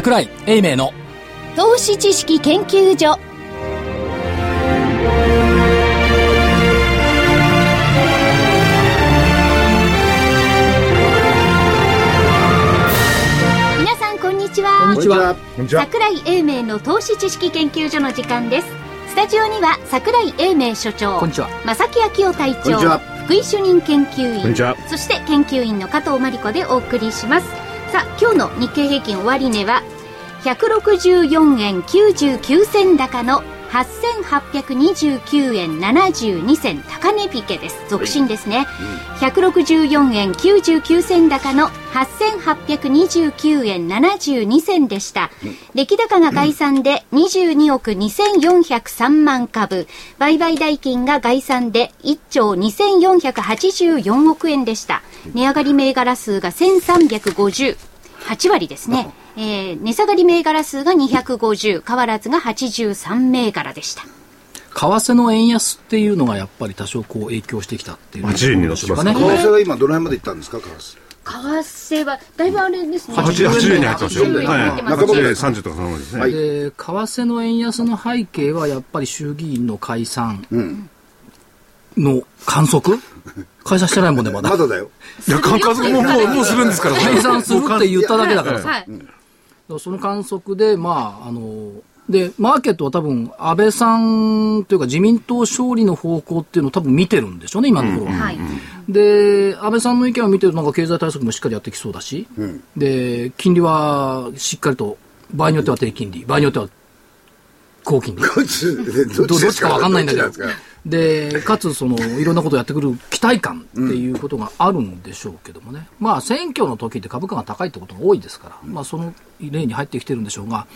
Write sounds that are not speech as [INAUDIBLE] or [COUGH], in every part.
桜井英明の投資知識研究所。皆さんこんにちは。こんにちは。こんにちは。桜井英明の投資知識研究所の時間です。スタジオには桜井英明所長こんにちは。正木昭夫隊長こんにちは。福井主任研究員こんにちは。そして研究員の加藤真理子でお送りします。さあ今日の日経平均終値は164円99銭高の8829円72銭。高値引けです。続伸ですね、164円99銭高の8829円72銭でした、出来高が概算で22億2403万株。売買代金が概算で1兆2484億円でした。値上がり銘柄数が1350 8割ですね、えー値下がり銘柄数が250変わらずが83銘柄でした。為替の円安っていうのがやっぱり多少こう影響してきたっていう80になってますね。ね。為替は今どの辺まで行ったんですか為替？為替はだいぶあれですね。80 80円に入ってますよ。80円に入ってます中はい。本30とかそのままですね。はい。で為替の円安の背景はやっぱり衆議院の解散の観測？解散してないもんねまだ。まだだよ。いや、感覚ももう、もうするんですから。解散するって言っただけだからさ。はいその観測で、まあ、あの、で、マーケットは多分、安倍さんというか自民党勝利の方向っていうのを多分見てるんでしょうね、今のところは。はい。で、安倍さんの意見を見てると、なんか経済対策もしっかりやってきそうだし、で、金利はしっかりと、場合によっては低金利、場合によっては高金利。どっちか？わかんないんだけどですか。つ、その、いろんなことをやってくる期待感っていうことがあるんでしょうけどもね。まあ、選挙の時って株価が高いってことが多いですから、まあ、その例に入ってきてるんでしょうが、だ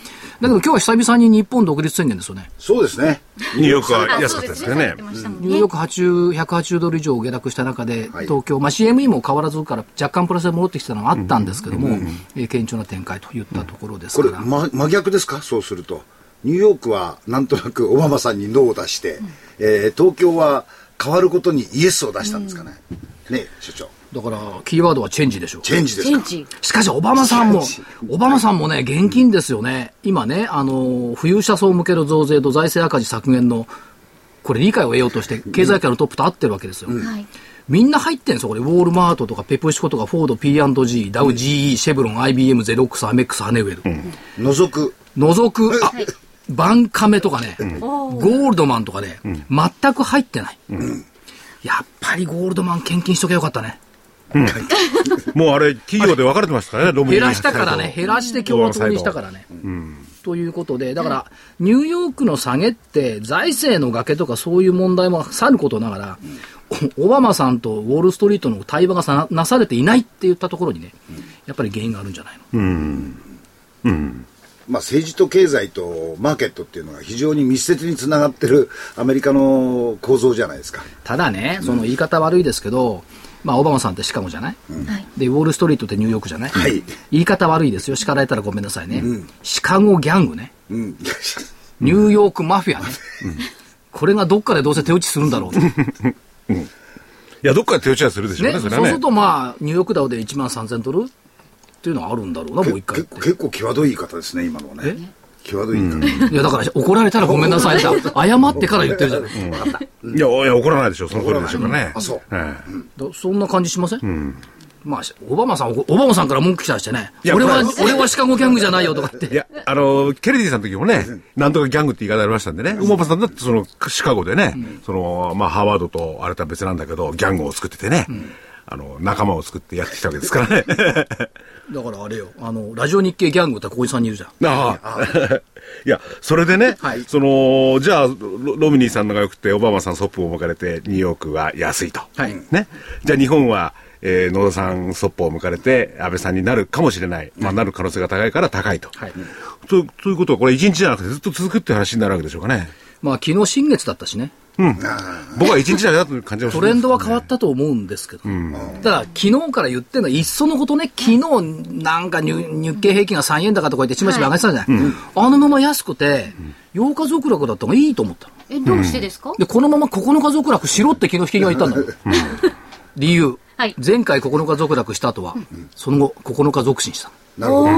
けど今日は久々に日本独立宣言ですよね。そうですねニューヨークは安かったですよね。ニューヨーク80 180ドル以上下落した中で、はい東京、まあ、CME も変わらずから若干プラスで戻ってきたのがあったんですけども、えー堅調な展開といったところですこれ、から。ま、真逆ですか？そうするとニューヨークはなんとなくオバマさんにノーを出して、えー東京は変わることにイエスを出したんですかね、ねえ所長。だから、キーワードはチェンジでしょう。チェンジですか？チェンジ。しかし、オバマさんもオバマさんもね、現金ですよね。今ね、あの、富裕者層向けの増税と財政赤字削減の、これ理解を得ようとして、経済界のトップと会ってるわけですよ。はい。みんな入ってんですよ、これ。ウォールマートとか、ペプシコとか、フォード、P&G、ダウ、GE、シェブロン、IBM、ゼロックス、アメックス、ハネウェル。除く。除く、あ、バンカメとかね、ゴールドマンとかね、全く入ってない。やっぱりゴールドマン献金しとけばよかったね。[LAUGHS] もうあれ、企業で分かれてましたからね、ロム減らしたからね、減らして共和党にしたからね。ということで、だから、ニューヨークの下げって、財政の崖とかそういう問題もさることながら、オバマさんとウォール・ストリートの対話がさなされていないって言ったところにね、やっぱり原因があるんじゃないの？まあ、政治と経済とマーケットっていうのが非常に密接につながってるアメリカの構造じゃないですかただね、その言い方悪いですけど、まあ、オバマさんってシカゴじゃない、はいで、ウォール・ストリートってニューヨークじゃない、はい言い方悪いですよ。叱られたらごめんなさいね。シカゴギャングね。うんニューヨークマフィアね。これがどっかでどうせ手打ちするんだろうと。いや、どっかで手打ちはするでしょうね、ね、そねそうする。とまあ、ニューヨークダウで1万3000ドル？っていうのはあるんだろうな、もう一回。結構際どい言い方ですね今のはね。際どい言い方、いや、だから怒られたらごめんなさい [LAUGHS] 謝ってから言ってるじゃない。いや、いや怒らないでしょう、その通りでしょうからね。あそう。えだそんな感じしません、まあ、オバマさん、オバマさんから文句来たりしてね、俺はこ、俺はシカゴギャングじゃないよとかって。えいや、あの、ケネディさんの時もね、なんとかギャングって言い方ありましたんでね、オバマさんだってその、シカゴでね、その、まあ、ハーバードとあれとは別なんだけど、ギャングを作っててね、あの、仲間を作ってやってきたわけですからね。だからあれよ、あの、ラジオ日経ギャングって小井さんにいるじゃん。ああ。[LAUGHS] いや、それでね、はいその、じゃあ、ロロミニーさんのが良くて、オバマさんソップを向かれて、ニューヨークは安いと。はいね。じゃあ日本は、えー野田さんソップを向かれて、安倍さんになるかもしれない。まあ、なる可能性が高いから高いと。はいとということは、これ一日じゃなくてずっと続くって話になるわけでしょうかね。まあ、昨日新月だったしね。僕は一日だけだという感じがするトレンドは変わったと思うんですけど。ただ、昨日から言ってるのは、いっそのことね、昨日なんか日日経平均が3円高とか言ってちまちま上がってたじゃない。あのまま安くて、8日続落だった方がいいと思ったの。えどうしてですか、で、このまま9日続落しろって昨日引き際言ったんだ。理由。はい前回9日続落した後は、その後9日続伸した。なるほど。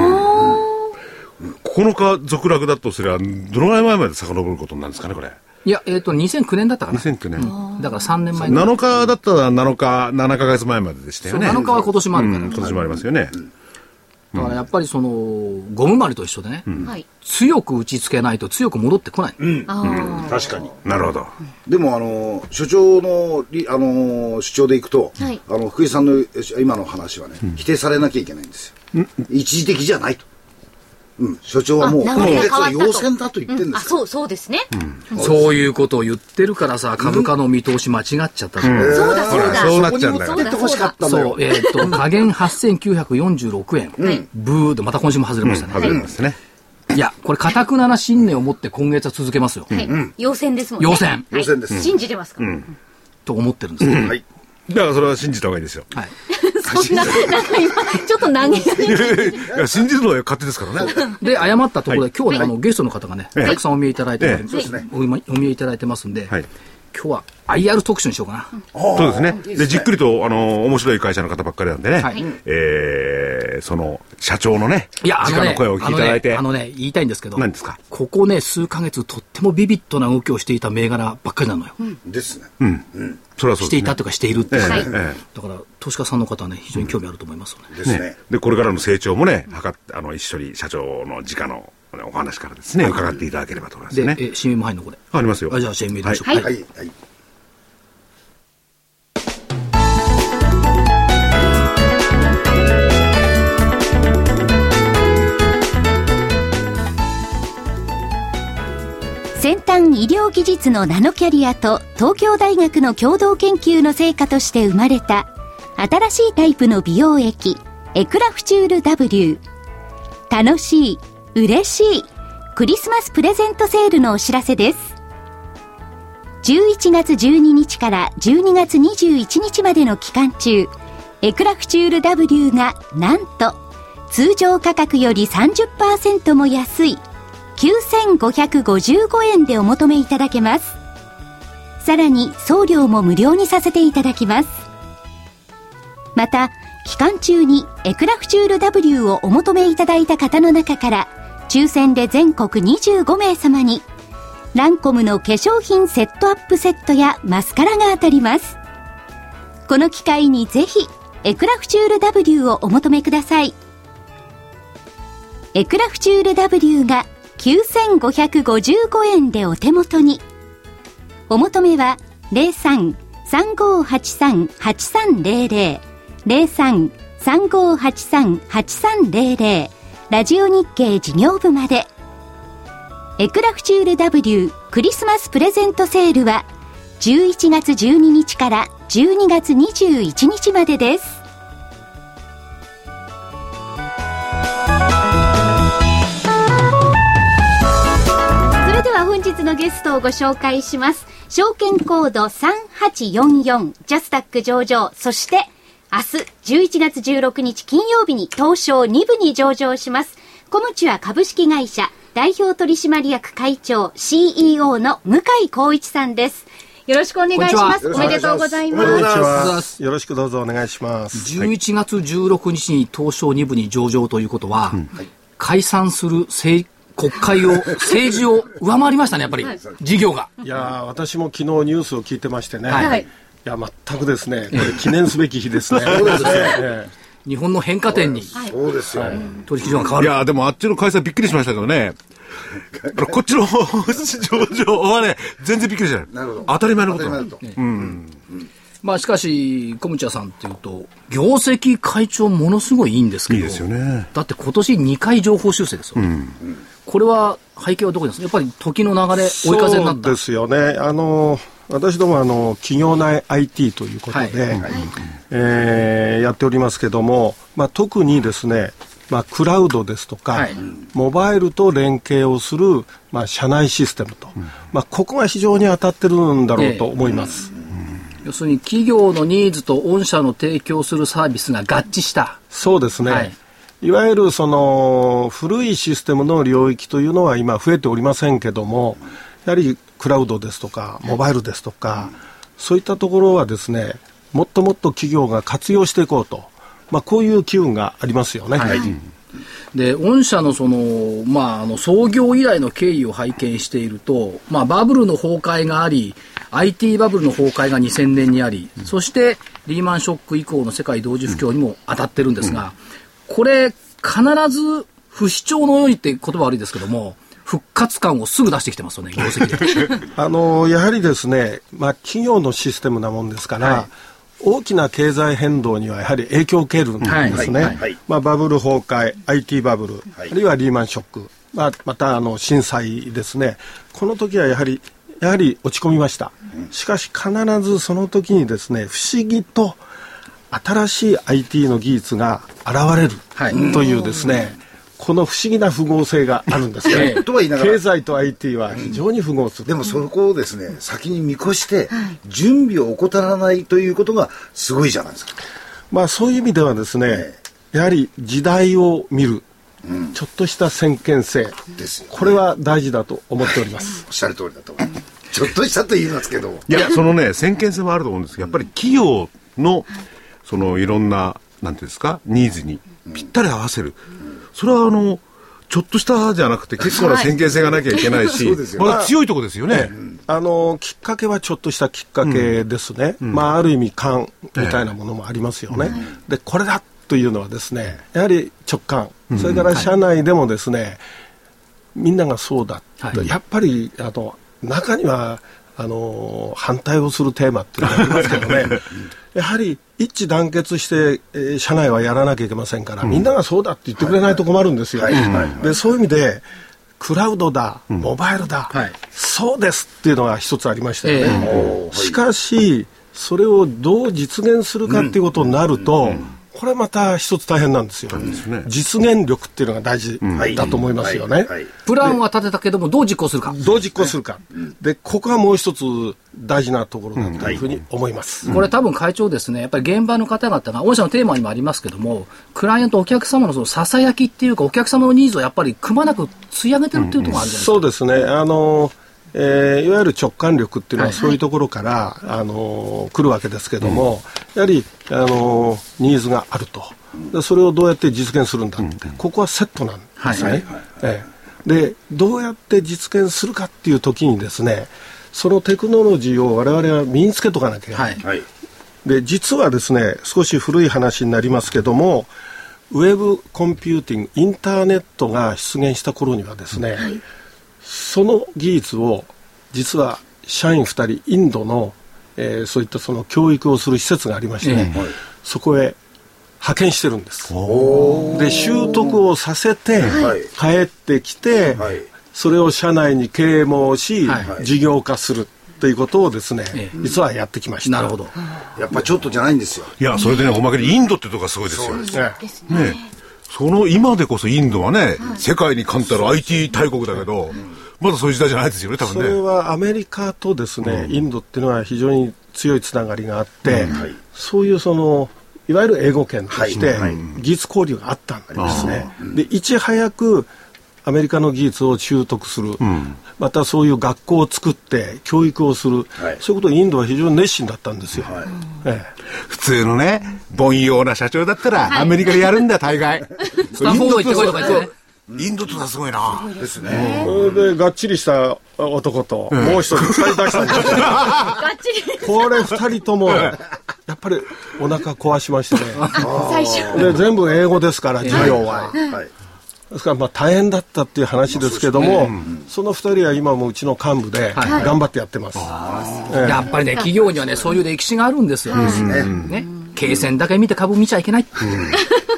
9日続落だとすれば、どのぐらい前まで遡ることになるんですかね、これ。いや、えっ、と、2009年だったかな。2009年。だから3年前ぐらい7日だったら7日、7ヶ月前まででしたよね。そう7日は今年もあるから。うん今年もありますよね。だからやっぱりその、ゴムまりと一緒でね、はい。強く打ちつけないと強く戻ってこない。ああ。確かに。なるほど。でも、あの、所長のり、あの、主張でいくと、はいあの、福井さんの今の話はね、否定されなきゃいけないんですよ。一時的じゃないと。うん、所長はもう、今月は要請だと言ってるんであ、すよ。そう、そうですね。そういうことを言ってるからさ、株価の見通し間違っちゃったそうだ、そうだ。そうなっちゃうんだよそうだ、そうだ。そう、えっ、と、下限8946円。ブーで、また今週も外れましたね。外れますね。いや、これ、かたくなな信念を持って今月は続けますよ。はい。要選ですもんね。要選はい要選です信じてますから。と思ってるんですよ。はい。だからそれは信じた方がいいですよ。はい。そんな、なんか今、ちょっと投げ。い。や、信じるのは勝手ですからね。で、誤ったところで、今日ね、あの、ゲストの方がね、ええたくさんお見えいただいておりええそうですね。お見お見えいただいてますんで、はい今日は IR 特集にしようかな。そうですね。で、じっくりと、あの、面白い会社の方ばっかりなんでね。はいえー、その、社長のね、いや、あのね、直の声を聞いていただいて。あのね、あのね言いたいんですけど、何ですか？ここね、数ヶ月、とってもビビッドな動きをしていた銘柄ばっかりなのよ。ですね。それはそうですね。していたというか、しているっていう、ええはいえだから、投資家さんの方はね、非常に興味あると思いますよね。ですね。ね。で、これからの成長もね、はかっあの、一緒に社長の直のお話からですね、伺っていただければと思いますね。え、CM 入るのこれ。ありますよ。あじゃあ CM 入れましょう。はいはい。はい。先端医療技術のナノキャリアと東京大学の共同研究の成果として生まれた新しいタイプの美容液エクラフチュール W 楽しい嬉しいクリスマスプレゼントセールのお知らせです。11月12日から12月21日までの期間中エクラフチュール W がなんと通常価格より30%も安い9555円でお求めいただけます。さらに送料も無料にさせていただきます。また期間中にエクラフチュール W をお求めいただいた方の中から抽選で全国25名様にランコムの化粧品セットアップセットやマスカラが当たります。この機会にぜひエクラフチュール W をお求めください。エクラフチュール W が9555円でお手元に。お求めは03-3583-8300 03-3583-8300ラジオ日経事業部まで。エクラフチュール W クリスマスプレゼントセールは11月12日から12月21日までです。それでは本日のゲストをご紹介します。証券コード3844ジャスタック上場、そして明日11月16日金曜日に東証2部に上場します。コムチュア株式会社代表取締役会長 CEO の向井光一さんです。よろしくお願いします。おめでとうございまおめでとうごす。ざいますますよろしくどうぞお願いします。11月16日に東証2部に上場ということは、解散する政国会を、政治を上回りましたね、やっぱり、事業が。いやー私も昨日ニュースを聞いてましてね。はいはい。いや、全くですね、これ記念すべき日ですね。そうですね。え日本の変化点にそうですよ。取引所が変わる。いや、でもあっちの会社びっくりしましたけどね。こっちの上場はね、全然びっくりしない。なるほど。当たり前のこと当たなのり前だと。まあしかし、小ムチャさんっていうと、業績会長ものすごいいいんですけど。いいですよね。だって今年2回情報修正ですよ。これは背景はどこにですか？やっぱり時の流れ、追い風になった。そうですよね。あの、私どもあの、企業内 IT ということで、はいえーやっておりますけども、まあ、特にですね、まあ、クラウドですとか、はいモバイルと連携をする、まあ、社内システムと、まあ、ここが非常に当たってるんだろうと思います。要するに企業のニーズと御社の提供するサービスが合致した。そうですね。はいい、わゆるその古いシステムの領域というのは今増えておりませんけども、やはりクラウドですとか、モバイルですとか、そういったところはですね、もっともっと企業が活用していこうと、まあ、こういう機運がありますよね。はい。で、御社のその、まあ、あの、創業以来の経緯を拝見していると、まあ、バブルの崩壊があり、IT バブルの崩壊が2000年にあり、そしてリーマンショック以降の世界同時不況にも当たってるんですが、これ、必ず不死鳥のようにって言葉悪いですけども、復活感をすぐ出してきてますよね、業績で。[LAUGHS] あのやはりですね、まあ、企業のシステムなもんですから、はい。大きな経済変動にはやはり影響を受けるんですね、はい。はい、まあ、バブル崩壊、IT バブル、あるいはリーマンショック、まあ、またあの震災ですね、この時はやはりやはり落ち込みました、しかし必ずその時にですね不思議と新しい IT の技術が現れるというですね、この不思議な符号性があるんですね。[LAUGHS] とは言いながら。経済と IT は非常に符合する。でもそこをですね、先に見越して、準備を怠らないということがすごいじゃないですか。まあそういう意味ではですね、やはり時代を見る。うん、ちょっとした先見性です、ね、これは大事だと思っております。[LAUGHS] おっしゃる通りだと思います。ちょっとしたと言いますけど。いや、そのね、先見性もあると思うんですけど、やっぱり企業の、そのいろんな、なんていうんですか、ニーズにぴったり合わせる。それはあの、ちょっとしたじゃなくて結構な先見性がなきゃいけないし、まあ、強いとこですよね、あのきっかけはちょっとしたきっかけですね、うん、まあ、ある意味感みたいなものもありますよね、えでこれだというのはですねやはり直感、それから社内でもですね、はい、みんながそうだと、はい、やっぱりあの中にはあの反対をするテーマっていうのがありますけどね。[LAUGHS] やはり一致団結して、えー、社内はやらなきゃいけませんから、みんながそうだって言ってくれないと困るんですよ。でそういう意味でクラウドだ、モバイルだ、はい、そうですっていうのが一つありましたよね。えー、しかし、それをどう実現するかっていうことになると、これまた一つ大変なんですよ、ね、実現力っていうのが大事だと思いますよね、プランは立てたけどもどう実行するか。どう実行するか、でここはもう一つ大事なところだというふうに思います、これ多分会長ですねやっぱり現場の方々が御社のテーマにもありますけどもクライアントお客様のそのささやきっていうかお客様のニーズをやっぱりくまなく吸い上げてるっていうところがあるじゃないですか、そうですね。あのーえー、いわゆる直感力っていうのはそういうところから、はい、あの来るわけですけども、やはりあのニーズがあると。でそれをどうやって実現するんだって、ここはセットなんですね、はいえー、でどうやって実現するかっていう時にですねそのテクノロジーを我々は身につけとかなきゃいけない、はい、で実はですね少し古い話になりますけどもウェブコンピューティングインターネットが出現した頃にはですね、はい。その技術を実は社員2人インドの、えー、そういったその教育をする施設がありまして、ね、えー、そこへ派遣してるんです。で習得をさせて、帰ってきて、はい、それを社内に啓蒙し、はい、事業化するということをですね、実はやってきました。なるほど。やっぱちょっとじゃないんですよ。いや、それでね、おまけにインドってとこがすごいですよ。ね。ね。その今でこそインドはね、世界に冠たる IT 大国だけど、まだそういう時代じゃないですよね、多分ね。それはアメリカとですね、インドっていうのは非常に強いつながりがあって、そういうその、いわゆる英語圏として技術交流があったんですね。で、いち早くアメリカの技術を習得する、うん、またそういう学校を作って教育をする、はい、そういうことにインドは非常に熱心だったんですよ、はい。ええ、普通のね凡庸な社長だったら、アメリカでやるんだ大概。[LAUGHS] スタンフォード行ってこいとか言ってねインドとはすごいな。ですね。それで、がっちりした男と、もう一人二人出したんですよ。がっちり。これ二人とも、やっぱりお腹壊しましてね。最初。で、全部英語ですから、授業は。はいですからまあ大変だったっていう話ですけども、その2人は今もうちの幹部で頑張ってやってます、やっぱりね企業にはねそういう歴史があるんですよ、ね経線だけ見て株見ちゃいけない、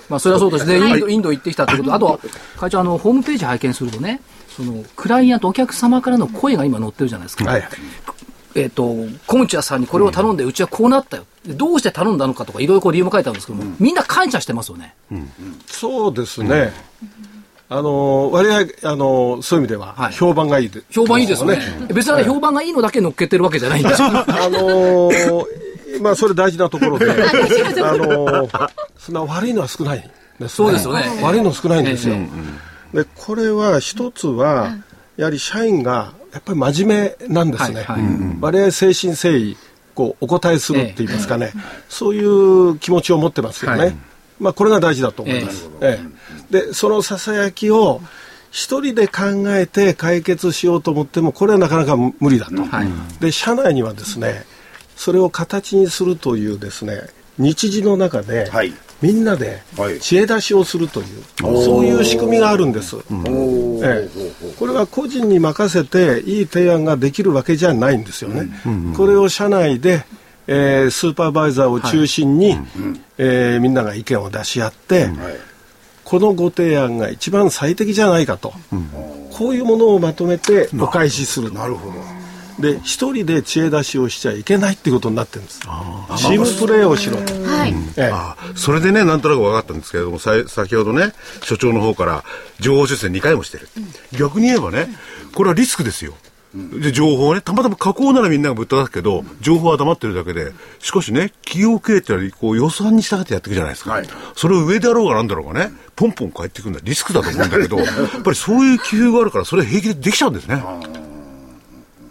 まあそれはそうですね。インドインド行ってきたということ。あとは会長あのホームページ拝見するとねそのクライアントお客様からの声が今載ってるじゃないですか、はい。えーと、小口屋さんにこれを頼んで、うちはこうなったよ、どうして頼んだのかとか、いろいろ理由も書いてあるんですけども、みんな感謝してますよね。そうですね、あの割合あのそういう意味では評判がいいで、評判いいですね、別に評判がいいのだけ乗っけてるわけじゃないんです。よ。[LAUGHS] あの [LAUGHS] まあそれ大事なところで、[LAUGHS] あのそんな悪いのは少ない、ね、そうですよね。悪いの少ないんですよ。でこれは一つはやはり社員がやっぱり真面目なんですね。割合誠心誠意こうお答えするって言いますかね、そういう気持ちを持ってますよね。まあこれが大事だと思います。ええ。でそのささやきを一人で考えて解決しようと思ってもこれはなかなか無理だと、はい、で社内にはですねそれを形にするというですね日時の中で、はい、みんなで知恵出しをするという、はい、そういう仕組みがあるんです、うん、ええ、これは個人に任せていい提案ができるわけじゃないんですよね、うん、これを社内で、えー、スーパーバイザーを中心に、はい、えー、みんなが意見を出し合って、このご提案が一番最適じゃないかと、こういうものをまとめてお返しするなるほどで一人で知恵出しをしちゃいけないっていうことになってるんです。チームプレーをしろと、はい。ええ、それでねなんとなく分かったんですけれどもさ先ほどね所長の方から情報修正2回もしてる、うん、逆に言えばねこれはリスクですよ。で、情報をね、たまたま加工ならみんながぶった出すけど、情報は黙ってるだけで、しかしね、企業経営ってこう予算に従ってやっていくじゃないですか。はい、それを上であろうがなんだろうがね、ポンポン返ってくるのはリスクだと思うんだけど、[LAUGHS] やっぱりそういう工夫があるから、それ平気でできちゃうんですね。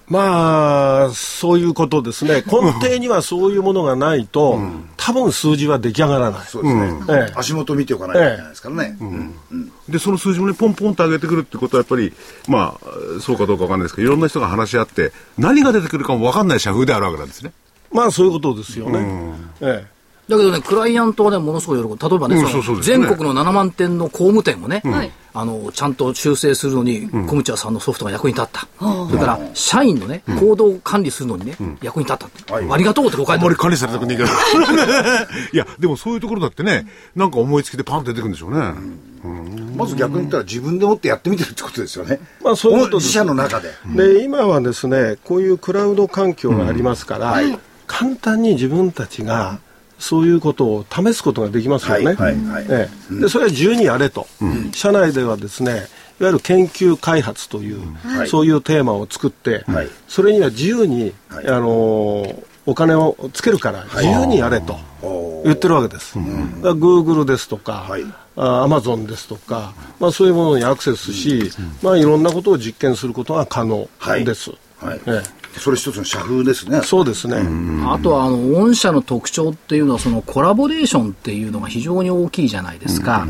まあ、そういうことですね。[LAUGHS] 根底にはそういうものがないと、うん、多分数字は出来上がらない。そうですね。うんええ、足元見ておかないといけないですからね。えうん、で、その数字もね、ポンポンと上げてくるってことは、やっぱり、まあ、そうかどうかわかんないですけど、いろんな人が話し合って、何が出てくるかもわかんない社風であるわけなんですね。まあ、そういうことですよね。ええだけどね、クライアントはね、ものすごい喜ぶ。例えばね、うんそね。全国の7万点の工務店をね、うん、あの、ちゃんと修正するのに、うん、コムチャさんのソフトが役に立った。それから、社員のね、行動管理するのにね、役に立った、ありがとうってこう書いてあんまり管理されたくねえけど。[LAUGHS] いや、でもそういうところだってね、なんか思いつきでパンと出てくるんでしょうね。まず逆に言ったら自分でもってやってみてるってことですよね。まあそういうこと自社の中で。で、今はですね、こういうクラウド環境がありますから、簡単に自分たちがそういうことを試すことができますよね。でそれは自由にやれと、うん、社内ではですねいわゆる研究開発という、はい、そういうテーマを作って、はい、それには自由に、はい、あのー、お金をつけるから自由にやれと言ってるわけです。グーグルですとか、アマゾンですとか、まあ、そういうものにアクセスし、まあ、いろんなことを実験することが可能です。はい。ええそれ一つの社風ですね。そうですね。あとは、あの、御社の特徴っていうのは、そのコラボレーションっていうのが非常に大きいじゃないですか。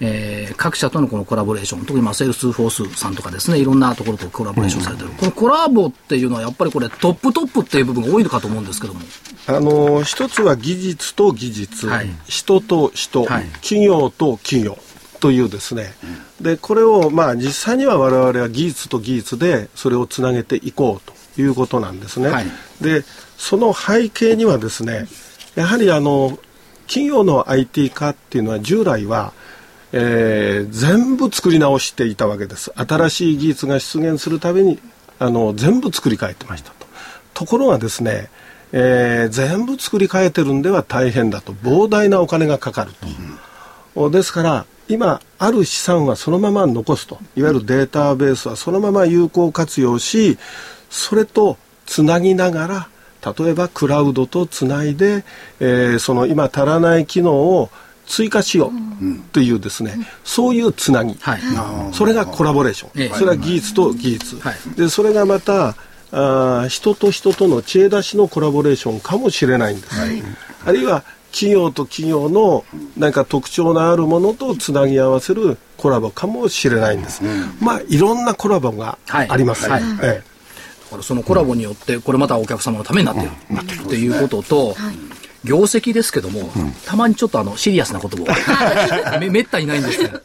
えー、各社とのこのコラボレーション、特にまあセールスフォースさんとかですね、いろんなところとコラボレーションされてる。このコラボっていうのは、やっぱりこれトップトップっていう部分が多いのかと思うんですけども。あの、一つは技術と技術、はい、人と人、はい、企業と企業。というですね、でこれをまあ実際には我々は技術と技術でそれをつなげていこうということなんですね。はい、でその背景にはですねやはりあの企業の IT 化っていうのは従来は、えー、全部作り直していたわけです。新しい技術が出現するためにあの全部作り変えてましたと。ところがですね、えー、全部作り変えてるんでは大変だと。膨大なお金がかかると、うん、ですから今ある資産はそのまま残すと。いわゆるデータベースはそのまま有効活用しそれとつなぎながら例えばクラウドとつないで、えー、その今足らない機能を追加しようというですね、うん、そういうつなぎ、はい、それがコラボレーション、それは技術と技術、はい、でそれがまたあ人と人との知恵出しのコラボレーションかもしれないんです、はい、あるいは企業と企業の何か特徴のあるものとつなぎ合わせるコラボかもしれないんです、うん、まあいろんなコラボがあります、はい。はいからそのコラボによってこれまたお客様のためになってる、っていうことと、業績ですけども、たまにちょっとあのシリアスなことを。めめったにないんですけど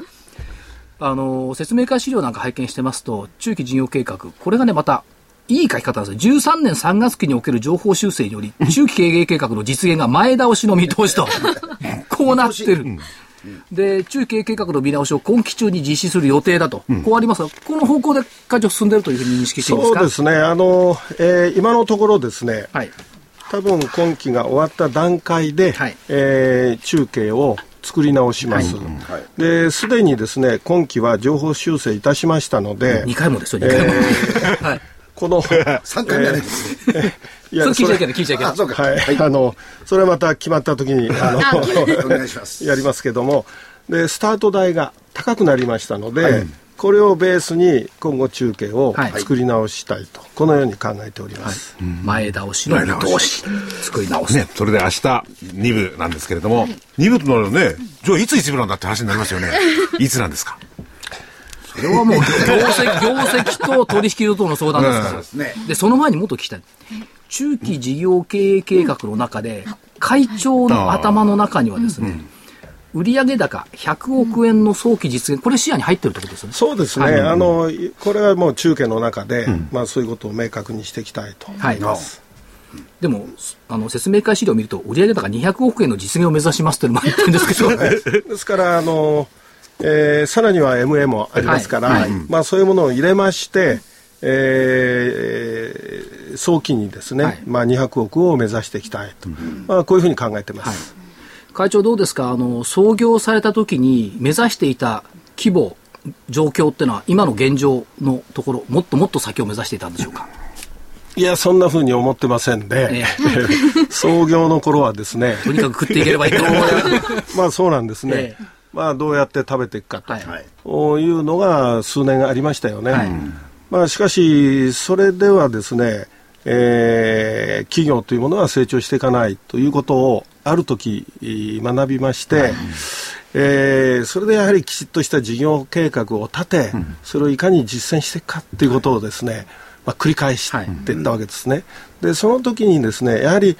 あの説明会資料なんか拝見してますと中期事業計画これがねまたいい書き方なんですよ。13年3月期における情報修正により、中期経営計画の実現が前倒しの見通しと、こうなってる。で、中継計画の見直しを今期中に実施する予定だと、うん、こうありますが、この方向で会長、進んでいるというふうに認識していますか？そうですね、あのえー、今のところですね、はい、多分今期が終わった段階で、はい、えー、中継を作り直します。はい、で、すでにですね、今期は情報修正いたしましたので、2回もですよ、2回も。えー、[LAUGHS] はいこの、[LAUGHS] 3回目ですね。いや、聞いちゃいけない、聞いちゃいけない。そうか。はい。あの、それはまた決まった時に、あの、お願いします。[LAUGHS] やりますけども、で、スタート代が高くなりましたので、はい、これをベースに今後中継を作り直したいと、このように考えております、はい、前倒しの見通し。作り直す、ね、それで明日2部なんですけれども、はい、2部となるねじゃあいつ1部なんだって話になりますよね。いつなんですか？それはもう業績 [LAUGHS] 業績と取引所との相談ですから、でその前にもっと聞きたい。中期事業経営計画の中で会長の頭の中にはですね、うん。売上高100億円の早期実現、これ視野に入ってるってことですね。そうですね。はい、あのこれはもう中継の中で、うん、まあそういうことを明確にしていきたいと思います。はい、でもあの説明会資料を見ると売上高200億円の実現を目指しますというのも言ってるんですけど、[LAUGHS] ですからあの、えー、さらには MA もありますから、はい。はい、まあそういうものを入れまして。えー、早期にですね、はい、まあ、200億を目指していきたいと、うん、まあ、こういうふうに考えてます。会長どうですか？あの、創業された時に目指していた規模、状況っていうのは、今の現状のところ、もっともっと先を目指していたんでしょうか？いや、そんなふうに思ってませんで、[LAUGHS] 創業の頃はですね、とにかく食っていければいいと思う [LAUGHS] まあそうなんですね。えまあどうやって食べていくかと、はい、い。うのが数年ありましたよね。はい、まあしかし、それではですね、えー、企業というものは成長していかないということをある時学びまして、えー、それでやはりきちっとした事業計画を立て、それをいかに実践していくかということをですね、まあ、繰り返していったわけですね。でその時にですねやはり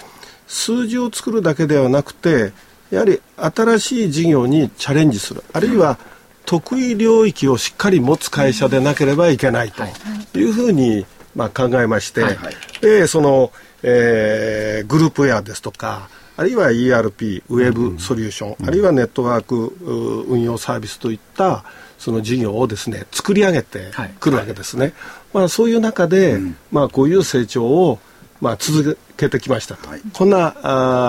数字を作るだけではなくてやはり新しい事業にチャレンジする。あるいは得意領域をしっかり持つ会社でなければいけないとい。うふうに、まあ、考えまして、でその、えー、グループウェアですとかあるいは ERP、ウェブソリューション、うん、あるいはネットワーク運用サービスといったその事業をですね作り上げてくるわけですね。はい、まあ、そういう中で、うん、まあ、こういう成長をまあ、続けてきましたと、はい、こんな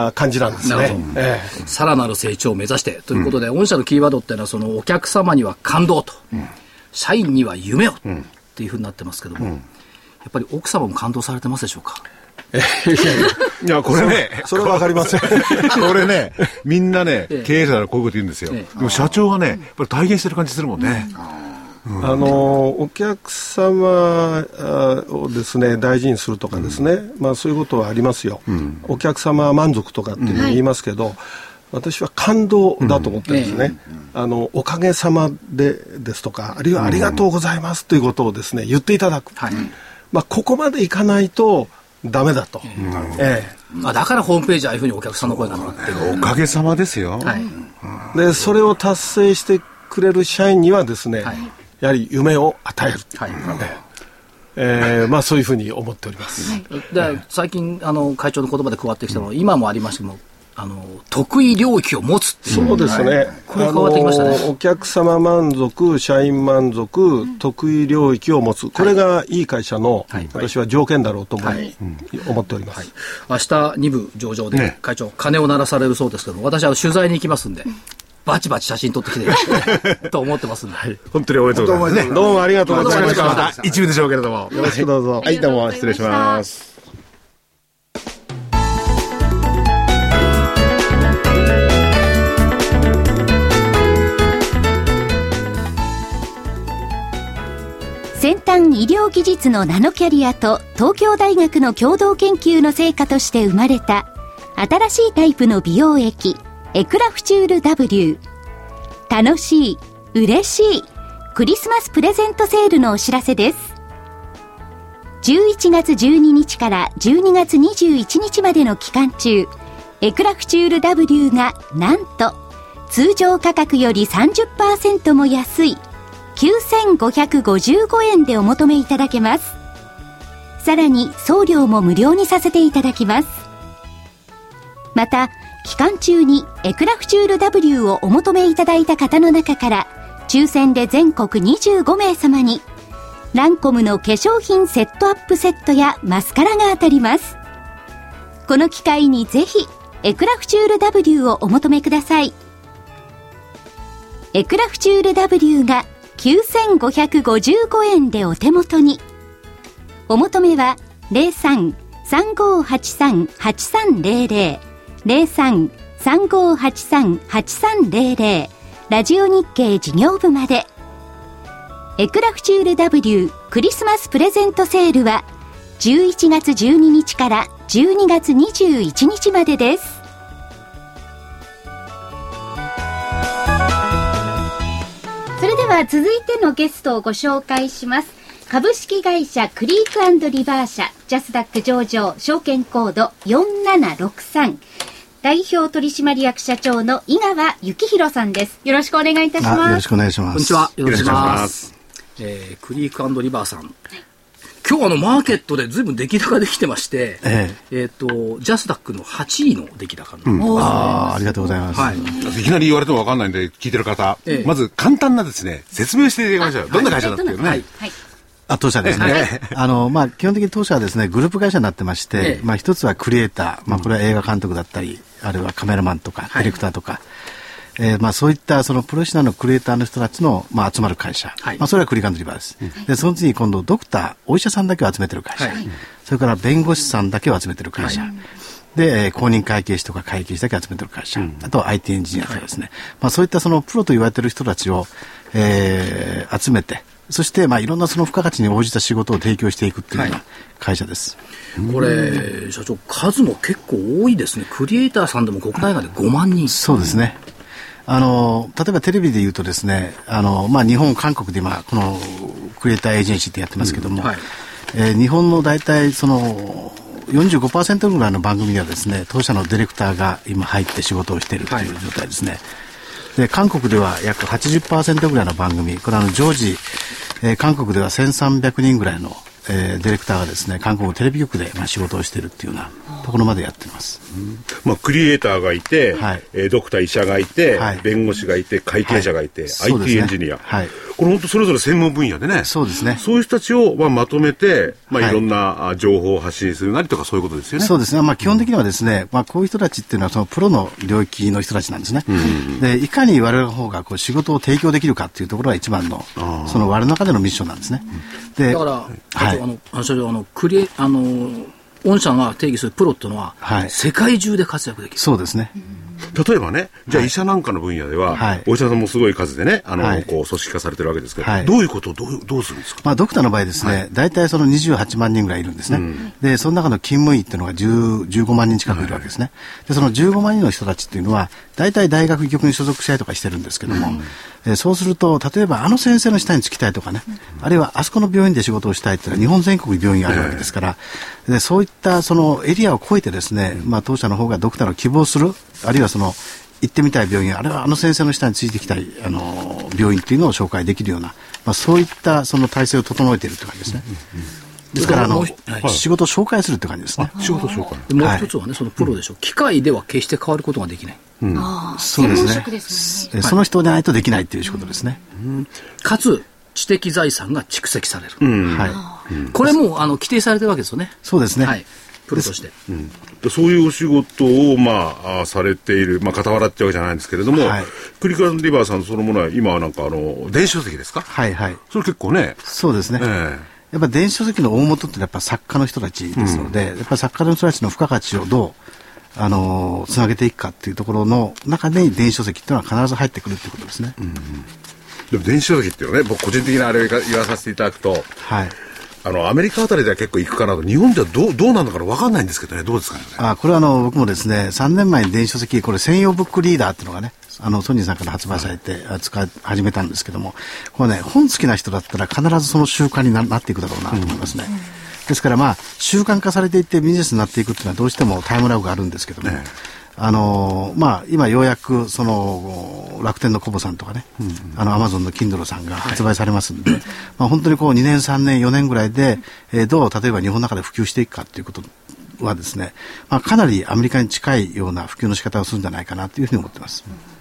あ感じなんですね、ええ、さらなる成長を目指して。ということで、うん、御社のキーワードっていうのはそのお客様には感動と、うん、社員には夢を。っていうふうになってますけども、やっぱり奥様も感動されてますでしょうか？いや、[LAUGHS] これね、それはわかりません。[LAUGHS] これね、みんなね、経営者ならこういうこと言うんですよ。でも社長がね、やっぱり体現してる感じするもんね。あのお客様をですね大事にするとかですね、うん、まあそういうことはありますよ、うん、お客様満足とかっていうのを言いますけど、うん、私は感動だと思ってるんですね、あのおかげさまでですとかあるいはありがとうございますということをですね言っていただく、はい、まあここまでいかないとダメだと。ええ。あだからホームページああいうふうにお客さんの声が乗ってる。おかげさまですよ。はい、で、それを達成してくれる社員にはですね、はい、やはり夢を与える。はい。えーまあ、そういうふうに思っております、はい、で最近あの会長の言葉で加わってきたのは、今もありましたけどあの得意領域を持つっていう。そうですね、はい、これ変わってきましたね。お客様満足社員満足、うん、得意領域を持つ。これがいい会社の、はい、私は条件だろうと思,、はい。思っております、はい、明日2部上場で、会長鐘を鳴らされるそうですけど私は取材に行きますんでバチバチ写真撮ってきて [LAUGHS] と思ってますんで、はい、本当におめでとうございます、ね、どうもありがとうございましたまた一部でしょうけれどもよろしくどうぞ。はい。どうも失礼します先端医療技術のナノキャリアと東京大学の共同研究の成果として生まれた新しいタイプの美容液エクラフチュール W 楽しい嬉しいクリスマスプレゼントセールのお知らせです11月12日から12月21日までの期間中エクラフチュール W がなんと通常価格より30%も安い9555円でお求めいただけます。さらに送料も無料にさせていただきます。また、期間中にエクラフチュール W をお求めいただいた方の中から、抽選で全国25名様に、ランコムの化粧品セットアップセットやマスカラが当たります。この機会にぜひ、エクラフチュール W をお求めください。エクラフチュール W が9555円でお手元に。お求めは03-3583-8300 03-3583-8300ラジオ日経事業部まで。エクラフチュール W クリスマスプレゼントセールは11月12日から12月21日までです。それでは続いてのゲストをご紹介します。株式会社クリークリバー社ジャスダック上場証券コード4763代表取締役社長の井川幸宏さんです。よろしくお願いいたします。よろしくお願いします。こんにちは。よろしくお願いします。えー、クリークリバーさん。今日あのマーケットでずいぶん出来高できてまして、えええー、と、ジャスダックの8位の出来高うん、ああ、ありがとうございます。はい。いきなり言われても分かんないんで、聞いてる方、ええ、まず簡単なですね、説明していただきましょう。どんな会社だっていうね。はい。はいあ当社ですね。あの、まあ、基本的に当社はですね、グループ会社になってまして、ええ、まあ、一つはクリエイター、まあ、これは映画監督だったり、あるいはカメラマンとか、ディレクターとか、はいえーまあ、そういったそのプロフェッショナルのクリエイターの人たちの、まあ、集まる会社、はい、まあ、それはクリカンドリバーです、うん、でその次に今度ドクターお医者さんだけを集めてる会社、はい、それから弁護士さんだけを集めてる会社、はい、で、えー、公認会計士とか会計士だけ集めてる会社、うん、あとは IT エンジニアとかですね、まあ、そういったそのプロと言われてる人たちを、えー、集めてそして、まあ、いろんなその付加価値に応じた仕事を提供していくっていうような会社です。これ、社長、数も結構多いですね。クリエイターさんでも国内外で5万人。そうですね。あの、例えばテレビで言うとですね、あの、まあ、日本、韓国で今、このクリエイターエージェンシーってやってますけども、うんはい、えー、日本の大体その、45%ぐらいの番組ではですね、当社のディレクターが今入って仕事をしているという状態ですね。はいで韓国では約80%ぐらいの番組。これあの常時、えー、韓国では1300人ぐらいのえー、ディレクターがですね韓国テレビ局で、まあ、仕事をしているっていうようなところまでやってます、まあ、クリエイターがいて、はい、えー、ドクター医者がいて、はい、弁護士がいて会計者がいて、はい、IT エンジニア、はい、これ本当それぞれ専門分野でねそうですね。そういう人たちを、まあ、まとめて、まあ、い。ろんな情報を発信するなりとかそういうことですよね。そうですね、まあ、基本的にはですね、まあ、こういう人たちっていうのはそのプロの領域の人たちなんですね、でいかに我々の方がこう仕事を提供できるかっていうところが一番のその我々の中でのミッションなんですね、でだから、はい、あのあののクリエあの御社が定義するプロっていうのは、はい、世界中で活躍できる。そうですね、例えばね、じゃあ医者なんかの分野では、はい、お医者さんもすごい数でね、あの、はい、こう、組織化されてるわけですけど、はい、どういうことをどうどうするんですか？まあ、ドクターの場合ですね、大体その28万人ぐらいいるんですね。うん、で、その中の勤務医っていうのが10 15万人近くいるわけですね。で、その15万人の人たちっていうのは、大体大学医局に所属したりとかしてるんですけども、うん。えそうすると、例えばあの先生の下につきたいとかね、あるいはあそこの病院で仕事をしたいっていうのは日本全国に病院があるわけですから、でそういったそのエリアを超えてですね、まあ、当社の方がドクターの希望する、あるいはその行ってみたい病院、あるいはあの先生の下についてきたいあの病院っていうのを紹介できるような、まあ、そういったその体制を整えているという感じですね。ですから、あの、はい、仕事を紹介するって感じですね。仕事紹介。もう一つはね、そのプロでしょう。機械では決して変わることができない。うん、そうですね。その人でないとできないっていう仕事ですね。かつ、知的財産が蓄積される。はい。これも、あの、規定されてるわけですよね。そうですね。はい。プロとして。うん、そういうお仕事を、まあ、されている、まあ、傍らってわけじゃないんですけれども、はい、クリカンリバーさんそのものは、今はなんか、あの、電子書籍ですか？はいはい。それ結構ね。そうですね。えーやっぱ電子書籍の大元ってやっぱ作家の人たちですので、うん、やっぱ作家の人たちの付加価値をどう、あのー、つなげていくかっていうところの中で電子書籍っていうのは必ず入ってくるっていうことですね。うん、でも電子書籍っていうのはね、僕個人的なあれを言わさせていただくと、はい。あのアメリカあたりでは結構行くかなと、日本ではどうどうなのか分かんないんですけどね、どうですかね。あこれはあの僕もですね、3年前に電子書籍、これ専用ブックリーダーっていうのがね、あのソニーさんから発売されて使い始めたんですけども、これね、本好きな人だったら必ずその習慣になっていくだろうなと思いますね。うん。ですからまあ習慣化されていってビジネスになっていくっていうのはどうしてもタイムラグがあるんですけどね、あのまあ、今ようやくその楽天のコボさんとかね、アマゾンの Kindle さんが発売されますんで、はい、まあ、本当にこう2年3年4年ぐらいで、えー、どう例えば日本の中で普及していくかということはですね、まあ、かなりアメリカに近いような普及の仕方をするんじゃないかなというふうに思ってます。うん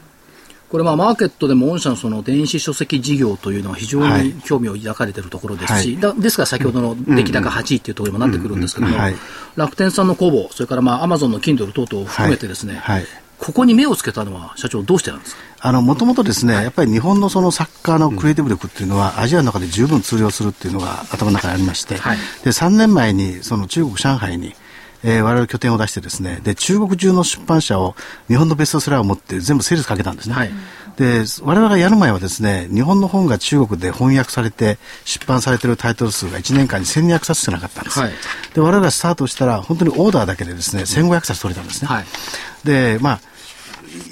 これ、マーケットでも御社のその電子書籍事業というのは非常に興味を抱かれているところですし、はい、ですから先ほどの出来高8位というところにもなってくるんですけども、楽天さんのコボ、それからまあアマゾンの Kindle 等々を含めてですね、はい、ここに目をつけたのは、社長、どうしてなんですか？あの、もともとですね、やっぱり日本のその作家のクリエイティブ力っていうのは、アジアの中で十分通用するっていうのが頭の中にありまして、はい、で、3年前に、その中国、上海に、えー、我々拠点を出してですね、で、中国中の出版社を日本のベストセラーを持って全部セールスかけたんですね。はい、で、我々がやる前はですね、日本の本が中国で翻訳されて出版されているタイトル数が1年間に1200冊しかなかったんです。はい、で、我々がスタートしたら本当にオーダーだけでですね、1500冊取れたんですね。はい、で、まあ、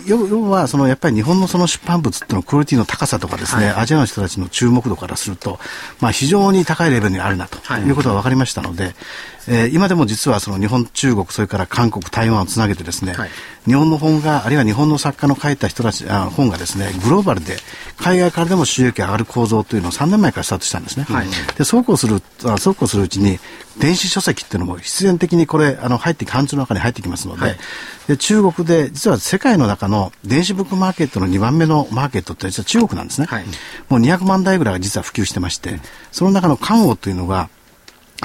要はそのやっぱり日本のその出版物っていうのクオリティの高さとかですね、はい、アジアの人たちの注目度からすると、まあ、非常に高いレベルにあるなということが分かりましたので、えー、今でも実はその日本、中国、それから韓国、台湾をつなげてですね、はい、日本の本が、あるいは日本の作家の書いた人たち、あ本がですね、グローバルで、海外からでも収益が上がる構造というのを3年前からスタートしたんですね。はい、で、そうこうする、あそうこうするうちに、電子書籍っていうのも必然的にこれ、あの、入って、漢字の中に入ってきますので、はい、で、中国で、実は世界の中の電子ブックマーケットの2番目のマーケットって実は中国なんですね。もう200万台ぐらいが実は普及してまして、その中の漢王というのが、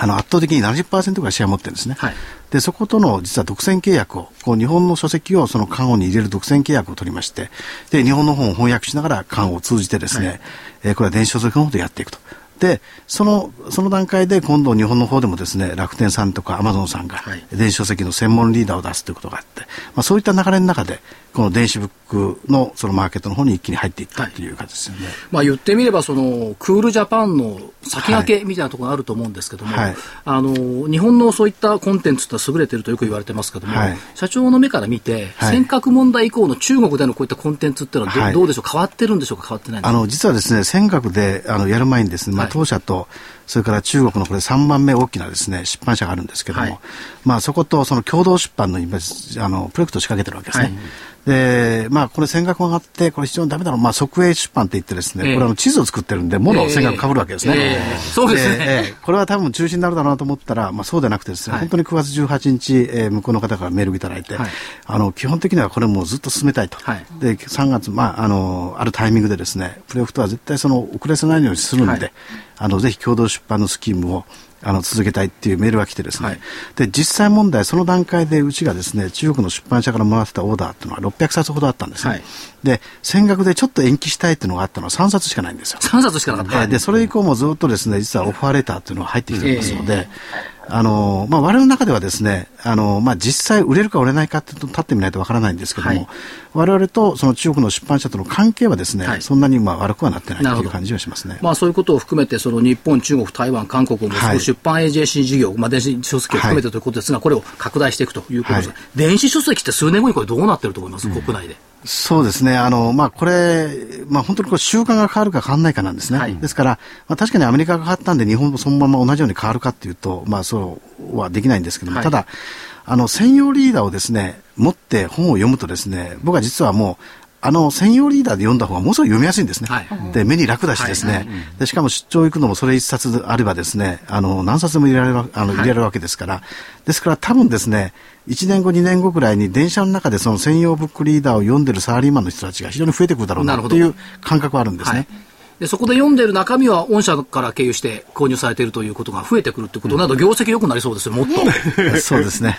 あの圧倒的に70%ぐらいシェア持ってるんですね。はい、で、そことの実は独占契約を、こう日本の書籍をその缶をに入れる独占契約を取りまして、で、日本の本を翻訳しながら缶を通じてですね、はい、えー、これは電子書籍の方でやっていくと。で、その、その段階で今度日本の方でもですね、楽天さんとかアマゾンさんが電子書籍の専門リーダーを出すということがあって、まあそういった流れの中で、この電子ブックのそのマーケットの方に一気に入っていったとい。う感じですよね。はい、まあ言ってみればそのクールジャパンの先駆けみたいなところがあると思うんですけども、はい、あの日本のそういったコンテンツって優れてるとよく言われてますけども、はい、社長の目から見て、尖閣問題以降の中国でのこういったコンテンツっていうのはど,、どうでしょう変わってるんでしょうか変わってない。あの実はですね尖閣であのやる前にですね、まあ、当社と、それから中国のこれ3番目大きなですね出版社があるんですけども、まあそことその共同出版の今あのプロジェクトを仕掛けてるわけですね。で、まあ、これ戦略があって、これ非常にダメだろう。まあ、側営出版って言ってですね、えー、これあの地図を作ってるんで、もの戦略かぶるわけですね。えー、そうですね、えー、これは多分中止になるだろうなと思ったら、まあ、そうではなくてですね、はい、本当に9月18日、えー、向こうの方からメールをいただいて、はい、あの、基本的にはこれもずっと進めたいと。はい、で、3月、まあ、あの、あるタイミングでですね、プレオフとは絶対その遅れさないようにするんで、あの、ぜひ共同出版のスキームを、あの続けたいっていうメールが来てですね、はい、で実際問題その段階でうちがですね中国の出版社からもらってたオーダーっていうのは600冊ほどあったんですね、はい、で戦額でちょっと延期したいっていうのがあったのは3冊しかないんですよ。3冊しかなかった、でそれ以降もずっとですね実はオファーレターっていうのが入ってきてますので、えー、あのまあ、我々の中ではですねあの、まあ、実際売れるか売れないかって立ってみないとわからないんですけども、はい、我々とその中国の出版社との関係はですね、はい、そんなにまあ悪くはなってないという感じはしますね。まあ、そういうことを含めてその日本、中国、台湾、韓国も出版 AJC 事業、まあ、電子書籍を含めてということですが、これを拡大していくということです、電子書籍って数年後にこれどうなってると思います、国内で。そうですね。あの、まあ、これ、まあ、本当にこれ習慣が変わるか変わらないかなんですね。はい、ですから、まあ、確かにアメリカが変わったんで日本もそのまま同じように変わるかっていうと、まあ、そうはできないんですけども、はい、ただ、あの、専用リーダーをですね、持って本を読むとですね、僕は実はもう、あの専用リーダーで読んだ方がものすごい読みやすいんですね。はい、で目に楽だしですね、はい。で、しかも出張行くのもそれ一冊あればですね、あの何冊も入れられるあの入れるわけですから、ですから多分ですね、1年後、2年後ぐらいに電車の中でその専用ブックリーダーを読んでるサラリーマンの人たちが非常に増えてくるだろうなという感覚はあるんですね。でそこで読んでる中身は御社から経由して購入されているということが増えてくるということなど、業績良くなりそうですよ、もっと。[LAUGHS] そうですね。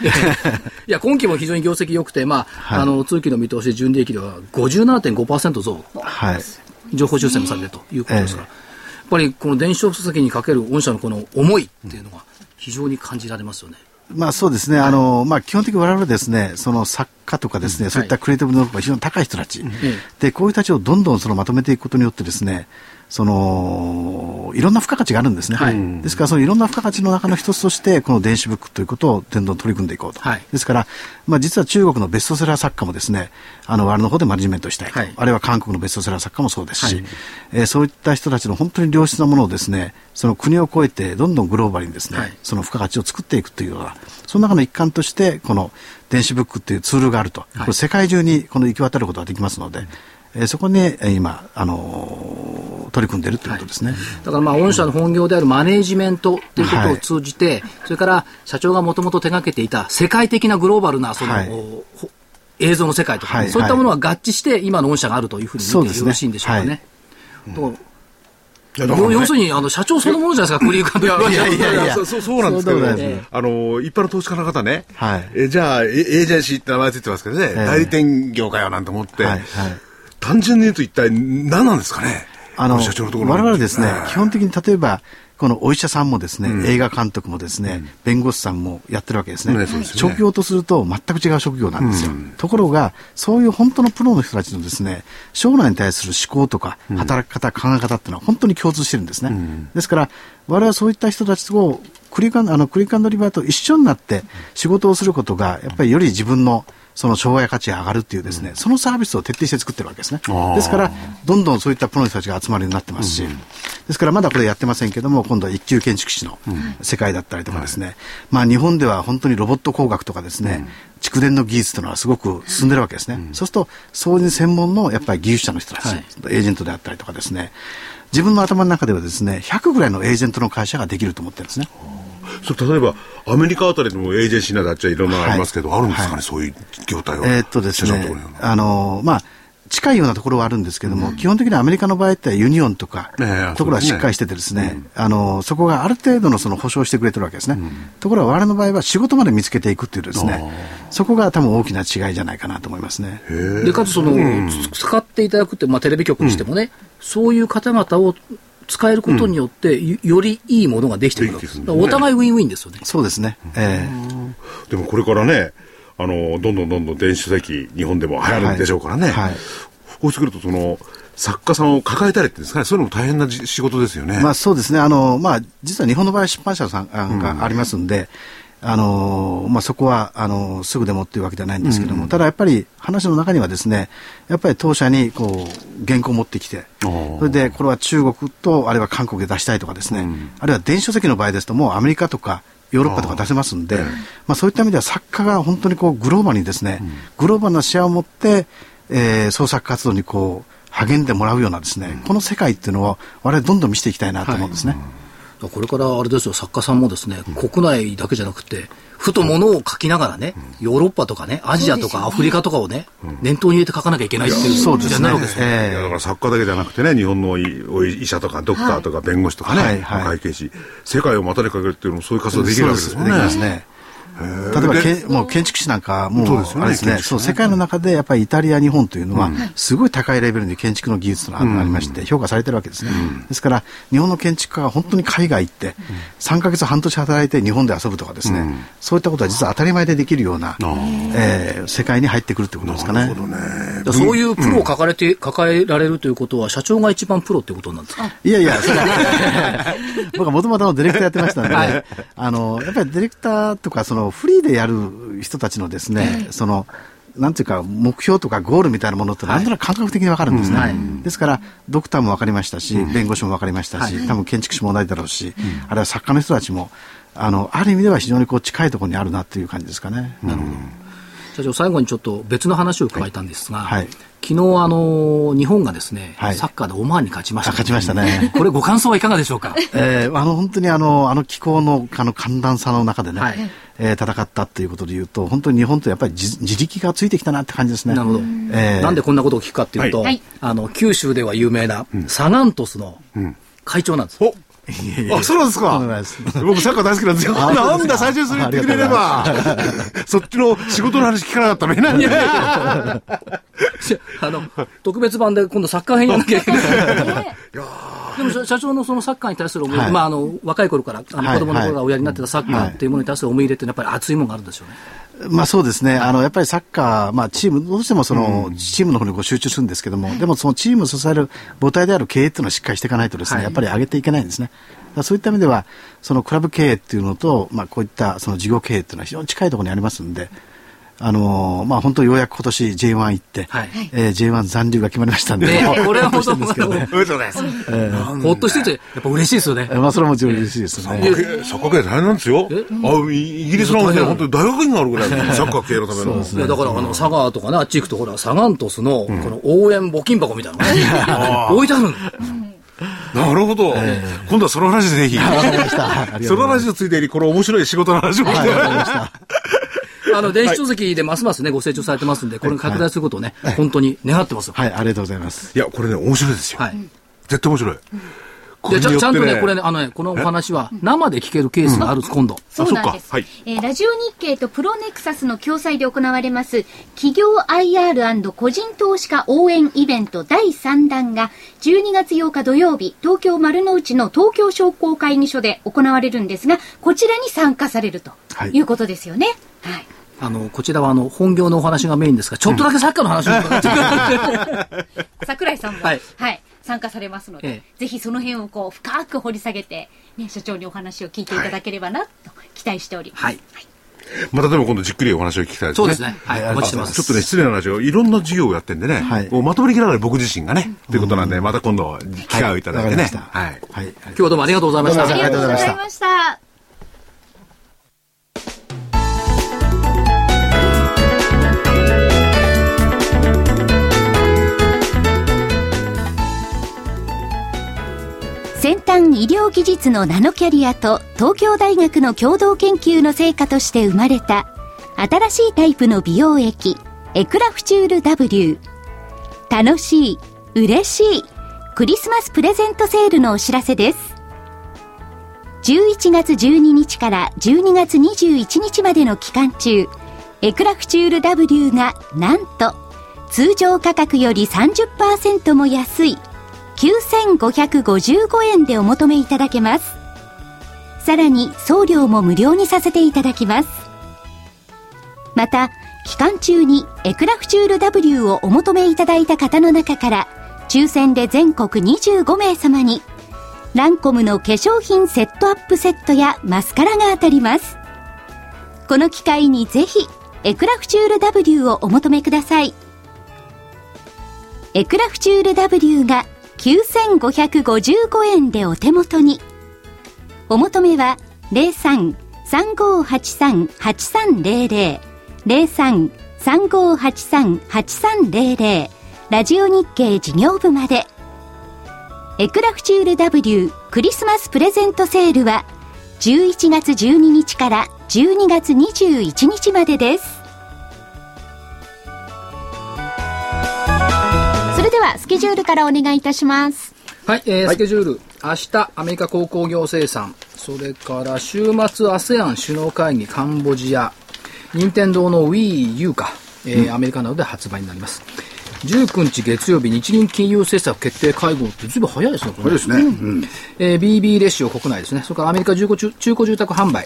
いや、今期も非常に業績良くて、まあ、はい、あの、通期の見通し純利益では57.5%増。はい。情報修正もされてるということですから、ええ、やっぱりこの電子書籍にかける御社のこの思いっていうのが非常に感じられますよね。まあそうですね、あのまあ、基本的に我々ですね、その作家とかですね、そういったクリエイティブ能力が非常に高い人たち、でこういう人たちをどんどんそのまとめていくことによってですね、そのいろんな付加価値があるんですね、はい、ですからそのいろんな付加価値の中の一つとしてこの電子ブックということをどんどん取り組んでいこうと、はい、ですから、まあ、実は中国のベストセラー作家もですねあの我々の方でマネジメントしたいと、はい、あるいは韓国のベストセラー作家もそうですし、はい、えー、そういった人たちの本当に良質なものをですねその国を越えてどんどんグローバルにですね、その付加価値を作っていくというようなその中の一環としてこの電子ブックというツールがあると、これ世界中にこの行き渡ることができますので、えー、そこに、今、あのー、取り組んでいるということですね、はい、だからまあ御社の本業であるマネジメントということを通じて、はい、それから社長がもともと手がけていた世界的なグローバルなその、はい、映像の世界とか、はい、そういったものは合致して今の御社があるというふうに見てよろしいんでしょうかね。要するに、あの、社長そのものじゃないですか、[LAUGHS] クリーカーいやいやいや、そうそうなんですけど、あの、一般の投資家の方ね、はい、えじゃあ、エージェンシーって名前ついてますけどね、代理店業界はなんて思って、はいはい単純に言うと一体何なんですかね？あの、我々ですね、基本的に例えば、このお医者さんもですね、映画監督もですね、弁護士さんもやってるわけですね。ね職業とすると全く違う職業なんですよ。ところが、そういう本当のプロの人たちのですね、将来に対する思考とか、働き方、考え方っていうのは本当に共通してるんですね。ですから、我々はそういった人たちをクリカンあのクリカンドリバーと一緒になって仕事をすることが、やっぱりより自分のその障害価値が上がるっていうですね、そのサービスを徹底して作ってるわけですね。ですから、どんどんそういったプロの人たちが集まるようになってますし、ですからまだこれやってませんけども、今度は一級建築士の世界だったりとかですね、まあ日本では本当にロボット工学とかですね、蓄電の技術というのはすごく進んでるわけですね。そうすると、そういう専門のやっぱり技術者の人たち、はい。エージェントであったりとかですね、自分の頭の中ではですね、100ぐらいのエージェントの会社ができると思ってるんですね。そう例えば、アメリカあたりでもエージェンシーなどあっちゃいろんなのありますけど、はい。あるんですかね、はい。そういう業態は。えーっとですねのあのまあ、近いようなところはあるんですけども、基本的にはアメリカの場合ってユニオンとか、ええところはしっかりしててですね、あのそこがある程度のその保証してくれてるわけですね。ところが我々の場合は仕事まで見つけていくっていうですね、そこが多分大きな違いじゃないかなと思いますね。で、かつその、つ使っていただくって、まあ、テレビ局にしてもね、そういう方々を使えることによって、よよりいいものができてくるわけです。お互いウィンウィンですよね。そうですね。ええでもこれからね、あの、どんどんどんどん電子書籍、日本でも流行るんでしょうからね。はいはいこうしてくると、その、作家さんを抱えたりっていうんですかね、そういうのも大変なじ仕事ですよね。まあそうですね。あの、まあ実は日本の場合は出版社さんあがありますんで、あの、まあそこは、あの、すぐでもっていうわけではないんですけども、ただやっぱり話の中にはですね、やっぱり当社にこう、原稿を持ってきて、ー。それでこれは中国と、あるいは韓国で出したいとかですね、あるいは電子書籍の場合ですともうアメリカとか、ヨーロッパとか出せますんで、まあ、そういった意味では作家が本当にこうグローバルにですね、グローバルな視野を持って、えー創作活動にこう励んでもらうようなですね、この世界っていうのを我々どんどん見せていきたいなと思うんですね。だからこれからあれですよ、作家さんもですね、国内だけじゃなくて、ふとものを書きながらね、ヨーロッパとかね、アジアとかアフリカとかをね、念頭に入れて書かなきゃいけないっていう時そうですね。すよ。いやえだから作家だけじゃなくてね、日本の医者とかドクターとか弁護士とかね、はい。はい。会計士、世界を股にかけるっていうのもそういう活動できるわけですもんね。そうですね。例えばけんもう建築士なんかもうそうですよねあれですね建築士ね。そう世界の中でやっぱりイタリア日本というのはすごい高いレベルに建築の技術がありまして評価されてるわけですね、ですから日本の建築家が本当に海外行って3ヶ月半年働いて日本で遊ぶとかですね、そういったことは実は当たり前でできるような、えー世界に入ってくるということですかね。そういうプロを抱えて、抱えられるということは、社長が一番プロっていうことなんですか？いやいや、それは [LAUGHS] 僕はもともとディレクターやってましたんで、あの、やっぱりディレクターとか、そのフリーでやる人たちのですね、その、なんていうか、目標とかゴールみたいなものって、なんとなく感覚的にわかるんですね。はい。ですから、ドクターもわかりましたし、弁護士もわかりましたし、多分建築士も同じだろうし、あるいは作家の人たちも、あの、ある意味では非常にこう近いところにあるなっていう感じですかね。なるほど。社長、最後にちょっと別の話を伺いたんですが、はい。昨日あの日本がですね、はい。サッカーでオマーンに勝ちました、あ勝ちましたね。[LAUGHS] これ、ご感想はいかがでしょうか？えーあの本当にあのあの気候のあの寒暖差の中でね、はい。えー戦ったっていうことでいうと、本当に日本とやっぱり自自力がついてきたなって感じですね。なるほど、えーなんでこんなことを聞くかっていうと、はい。あの九州では有名なサガン鳥栖の会長なんです。おあ、そうなんですか？僕サッカー大好きなんですよ。あなんだ、最初にそれ言ってくれれば。そっちの仕事の話聞かなかったね。何 [LAUGHS] あの特別版で今度サッカー編やんなきゃいけない。[LAUGHS] でも社社長のそのサッカーに対する思い、はいまあ、あの若い頃からあのはい子供の頃からおやりになってたサッカーっていうものに対する思い入れってやっぱり熱いものがあるんでしょうね。まあそうですね。あの、やっぱりサッカー、まあチーム、どうしてもその、チームの方にこう集中するんですけども、でもそのチームを支える母体である経営っていうのはしっかりしていかないとですね、はいやっぱり上げていけないんですね。そういった意味では、そのクラブ経営っていうのと、まあこういったその事業経営っていうのは非常に近いところにありますんで、あのまあ本当ようやく今年 J1 行って、はいえー J1 残留が決まりましたんで、ね [LAUGHS] これは本当ほっとしてるんですけどね。でとうございます。ほっとしてて、やっぱ嬉しいですよね。えーまあそれはもちろん嬉しいですね。サッカー系大変なんですよ。あ、イイギリスなんて本当に大学院があるぐらいの [LAUGHS] サッカー系のための。いやだから、あの、佐賀とかね、あっち行くと、ほら、サガン鳥栖の、この応援募金箱みたいなの [LAUGHS] 置いてあるんなるほど。今度はその話でぜひ。そうの話をついてに、この面白い仕事の話をして。[LAUGHS] あの、電子書籍でますますね、ご成長されてますんで、これが拡大することをね、本当に願ってますよ。はい、ありがとうございます。いや、これね、面白いですよ。はい。絶対面白い。でちゃちゃんとね、これね、あのね、このお話は生で聞けるケースがある、今度。そうなんです。はいえーラジオ日経とプロネクサスの共催で行われます、企業 IR& 個人投資家応援イベント第3弾が、12月8日土曜日、東京丸の内の東京商工会議所で行われるんですが、こちらに参加されるとはいいうことですよね。はい。あの、こちらはあの、本業のお話がメインですが、ちょっとだけサッカーの話を伺って、桜井さんも、ははいい、参加されますので、えぜひその辺をこう深く掘り下げて、ね、所長にお話を聞いていただければなと期待しております。はい。またでも今度じっくりお話を聞きたいですね。そうですね。はい、お待ちしてます。ちょっとね、失礼な話を、いろんな事業をやってんでね、はいもうまとまりきらない僕自身がね、ということなんで、また今度、機会をいただいてね。はい。はい。今日はどうもありがとうございました。ありがとうございました。先端医療技術のナノキャリアと東京大学の共同研究の成果として生まれた新しいタイプの美容液エクラフチュール W 楽しい嬉しいクリスマスプレゼントセールのお知らせです。11月12日から12月21日までの期間中エクラフチュール W がなんと通常価格より30%も安い9555円でお求めいただけます。さらに送料も無料にさせていただきます。また期間中にエクラフチュール W をお求めいただいた方の中から抽選で全国25名様にランコムの化粧品セットアップセットやマスカラが当たります。この機会にぜひエクラフチュール W をお求めください。エクラフチュール W が9555円でお手元に。お求めは03-3583-8300 03-3583-8300ラジオ日経事業部まで。エクラフチュール W クリスマスプレゼントセールは11月12日から12月21日までです。れではスケジュールからお願いいたしますはい、えースケジュール。明日、アメリカ鉱工業生産。それから、週末、ASEAN 首脳会議、カンボジア。任天堂の Wii U か、えーアメリカなどで発売になります。19日月曜日、日銀金融政策決定会合ってずいぶん早いですね、これね。これですね。うん。えー BB レシオ国内ですね。それからアメリカ中古中中古住宅販売。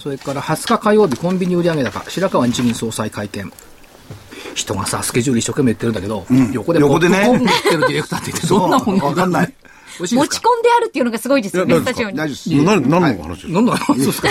それから20日火曜日コンビニ売上高、白川日銀総裁会見。人がさ、スケジュール一生懸命言ってるんだけど、横でポップ横でね。コーン売ってるディレクターって言って、どんなもん。わかんない。持ち込んであるっていうのがすごいですよねスタジオに。大丈夫です。何、何の話ですか？なん。だそうですか？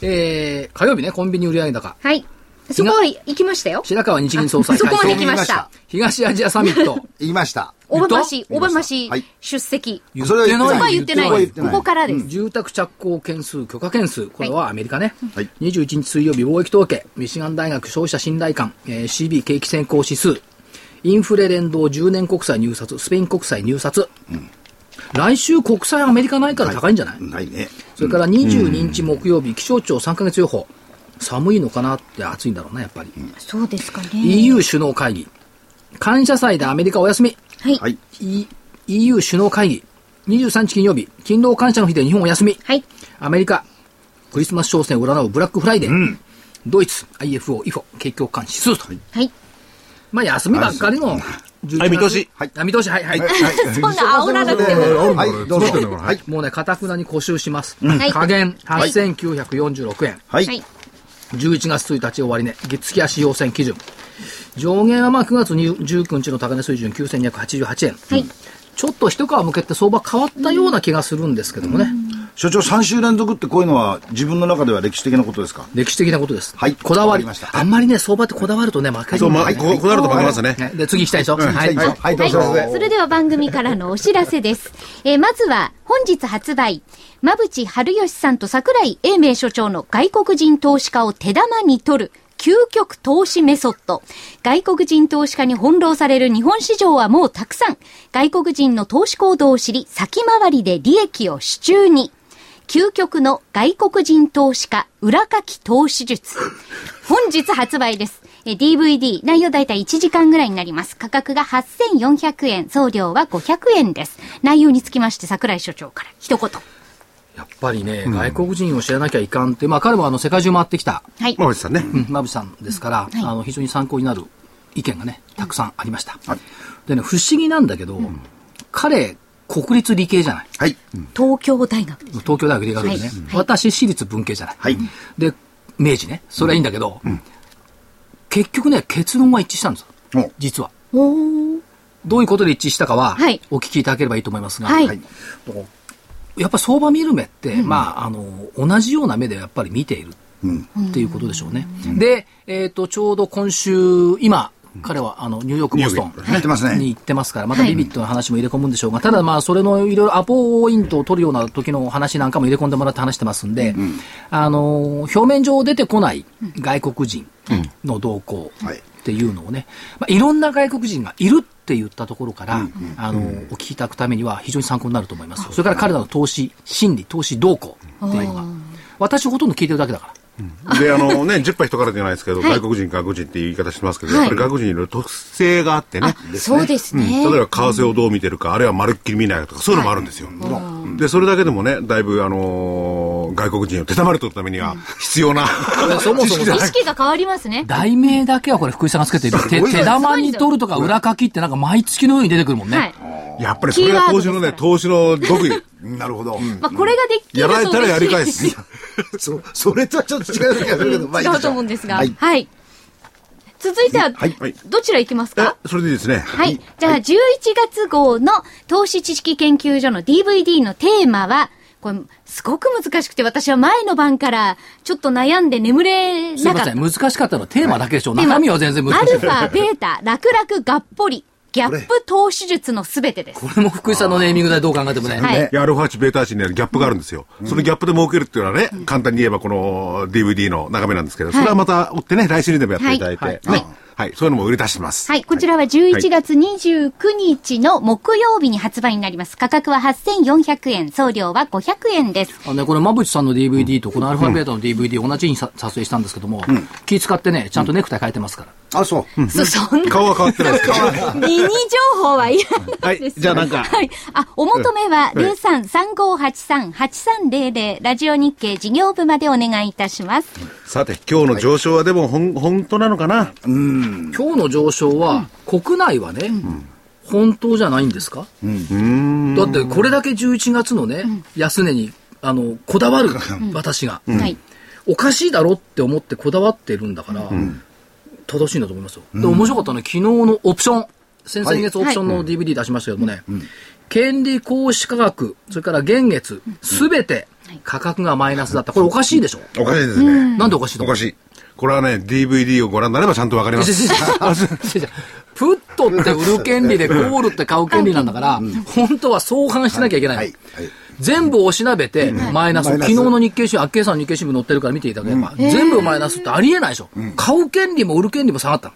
えー、火曜日ね、コンビニ売上高。はいそこは行きましたよ。白川日銀総裁そこまで会見。行きました。東アジアサミット。言いました。小浜市小浜市はい。出席。言それは言ってない。そこは言ってない。ここからです。住宅着工件数、許可件数、これはアメリカね。はい。21日水曜日、貿易統計、ミシガン大学消費者信頼感、えー CB 景気先行指数、インフレ連動。10年国債入札、スペイン国債入札。来週国債アメリカないから高いんじゃない、ないね。それから22日木曜日、気象庁3ヶ月予報。寒いのかなって暑いんだろうな、やっぱり。そうですかね EU 首脳会議。感謝祭でアメリカお休み。はいはい。E- EU 首脳会議。23日金曜日、勤労感謝の日で日本お休み。はいアメリカ、クリスマス商戦を占うブラックフライデー。ドイツ、IFO、IFO、景況感指数と。はいまあ、休みばっかりの11月。はい見通しはい。あ見通し、はい、はい。[LAUGHS] そんな煽らなくてもはい、どうぞ。ははいい。もうね、かたくなに固執します。はい加減8946円。はい。はい11月1日終わりね、月月足要線基準。上限はまあ9月19日の高値水準9288円。はいちょっと一皮向けて相場変わったような気がするんですけどもね。所長3週連続ってこういうのは自分の中では歴史的なことですか？歴史的なことです。はいこだわりましたあんまりね、相場ってこだわるとね、負けるそう、ま、んだよねここだわると負けますね。ねで、次行きたいでしょ。はい。はい、はい、どうぞ。それでは番組からのお知らせです。えーまずは、本日発売、馬淵春吉さんと桜井英明所長の外国人投資家を手玉に取る、究極投資メソッド。外国人投資家に翻弄される日本市場はもうたくさん。外国人の投資行動を知り、先回りで利益を手中に。究極の外国人投資家裏書き投資術。本日発売です。え DVD、内容だいたい1時間ぐらいになります。価格が8400円、送料は500円です。内容につきまして、桜井所長から一言。やっぱりね、外国人を知らなきゃいかんって、まあ彼はあの世界中回ってきた、はい。馬渕さんね。うん、馬渕さんですから、はいあの非常に参考になる意見がね、たくさんありました。でね、不思議なんだけど、彼、国立理系じゃない？はい。東京大学です。東京大学理学部でね、はい。私私立文系じゃない。はい。で、明治ね、それはいいんだけど、結局ね、結論は一致したんですよ。お。実は。どういうことで一致したかは、はい。お聞きいただければいいと思いますが、はい。やっぱり相場見る目って、まあ、あの、同じような目でやっぱり見ているっていうことでしょうね。で、えっ、と、ちょうど今週、今、彼はあのニューヨーク、ボストン。に行ってますから、またビビットの話も入れ込むんでしょうが、ただまあ、それのいろいろアポイントを取るような時の話なんかも入れ込んでもらって話してます。ん。で、あの、表面上出てこない外国人の動向はい。っていうのをね、まあ、いろんな外国人がいるって言ったところから、あの、お聞きいただくためには非常に参考になると思います。それから彼らの投資、心理、投資動向っていうのが、私ほとんど聞いてるだけだから。で、あのね、10杯人からじゃないですけど、はい外国人、外国人っていう言い方してますけど、はいやっぱり外国人にいろいろ特性があってね。そうですね。例えば為替をどう見てるか、あるいはまるっきり見ないとか、そういうのもあるんですよ。で、それだけでもね、だいぶ、あのー外国人を手玉り取るためには必要な、そもそも意識が変わりますね。題名だけはこれ福井さんがつけてる。手手玉に取るとか裏書きってなんか毎月のように出てくるもんね。はい。やっぱりそれが投資のね、投資の極意。なるほど。まあ、これができるとやられたらやり返す。[LAUGHS] そ、それとはちょっと違う気がするけど、ま違 [LAUGHS] うと思うんですが。はい。はい。続いては、はいはいどちら行きますえか、それでいいですね。はい。じゃあ、11月号の投資知識研究所の DVD のテーマは、これ、すごく難しくて、私は前の晩からちょっと悩んで眠れすいません。なかった。難しかったのはテーマだけでしょ。テーマ中身は全然難しい。アルファ、ベータ、楽々、がっぽり、ギャップ投資術のすべてです。これも福井さんのネーミングでどう考えてもね。はい。アルファ値、ベータ値にあるギャップがあるんですよ。そのギャップで儲けるっていうのはね、簡単に言えばこの DVD の眺めなんですけど、それはまた追ってね、来週にでもやっていただいて、はいね。はい、そういうのも売り出してます。はい、こちらは11月29日の木曜日に発売になります。価格は8400円、送料は500円です。あのね、これ、馬淵さんの DVD とこのアルファベータの DVD 同じにさ撮影したんですけども、気使ってね、ちゃんとネクタイ変えてますから。あ、そう。そ、そんな、顔は変わってないですけど。[LAUGHS] ミニ情報はいらないです。はい。じゃあなんか。はい。あ、お求めはうん。0335838300ラジオ日経事業部までお願いいたします。さて、今日の上昇はでもほん、本当なのかな？今日の上昇は、国内はね、本当じゃないんですか、だってこれだけ11月のね、安値にあのこだわる私が、はい。おかしいだろって思ってこだわってるんだから、正しいんだと思いますよ。で、面白かったのは昨日のオプション、先々月オプションの DVD 出しましたけどもね、権利行使価格、それから現月、すべて価格がマイナスだった。これおかしいでしょおかしいですね。なんでおかしいの？おかしい。これはね、DVD をご覧になればちゃんとわかります。[LAUGHS] プットって売る権利でコールって買う権利なんだから、本当は相反してなきゃいけないの。はい。はい。全部おしなべて、マイナス、昨日の日経新聞、あっけいさんの日経新聞載ってるから見ていただければ、全部マイナスってありえないでしょ。買う権利も売る権利も下がったの。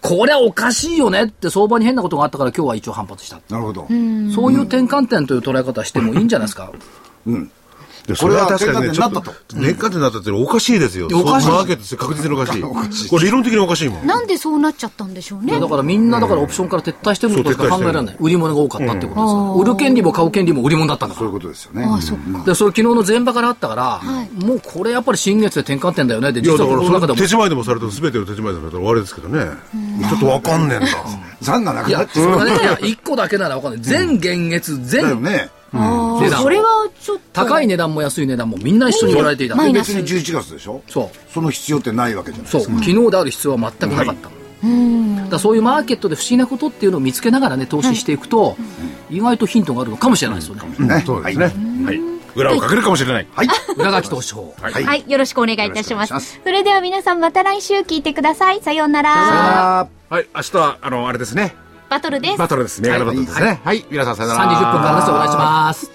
これはおかしいよねって相場に変なことがあったから今日は一応反発した。なるほど。そういう転換点という捉え方してもいいんじゃないですか。でそれは確かにね、こちょっとれは転換点になったっておかしいですよ。おかしいそうマーケット確実に [LAUGHS] おかしい。これ理論的におかしいもん。なんでそうなっちゃったんでしょうね。だからみんなだからオプションから撤退してることしか考えられない。売り物が多かったってことですから。うん売る権利も買う権利も売り物だったんだからそういう。ことですよね。ああ、そっか。で、それ昨日の前場からあったから、もうこれやっぱり新月で転換点だよね。で、いや、実だからそはこの中でもれ手仕舞いでもされても全てを手仕舞いでされたら終わりですけどね。ちょっとわかんねえんだ。残がなくいや、なっちゃ [LAUGHS] それがね、いや、1個だけならわかんない。全現月、だよ全、値段それはちょっと。高い値段も安い値段もみんな一緒に売られていた。別に11月でしょ？そう。その必要ってないわけじゃないそう。ですか。昨日である必要は全くなかった。だからそういうマーケットで不思議なことっていうのを見つけながらね、投資していくと、意外とヒントがあるのかもしれないですよね。ね。そうですね。はい。裏をかけるかもしれない。はい。裏書き投資法。はい。はい、よろしくお願いいたします。それでは皆さんまた来週聞いてください。さようなら。あはい。明日は、あの、あれですね。バトルです。バトルです。銘柄バトルですね。はい。皆さんさよなら。3時10分からです。お願いします。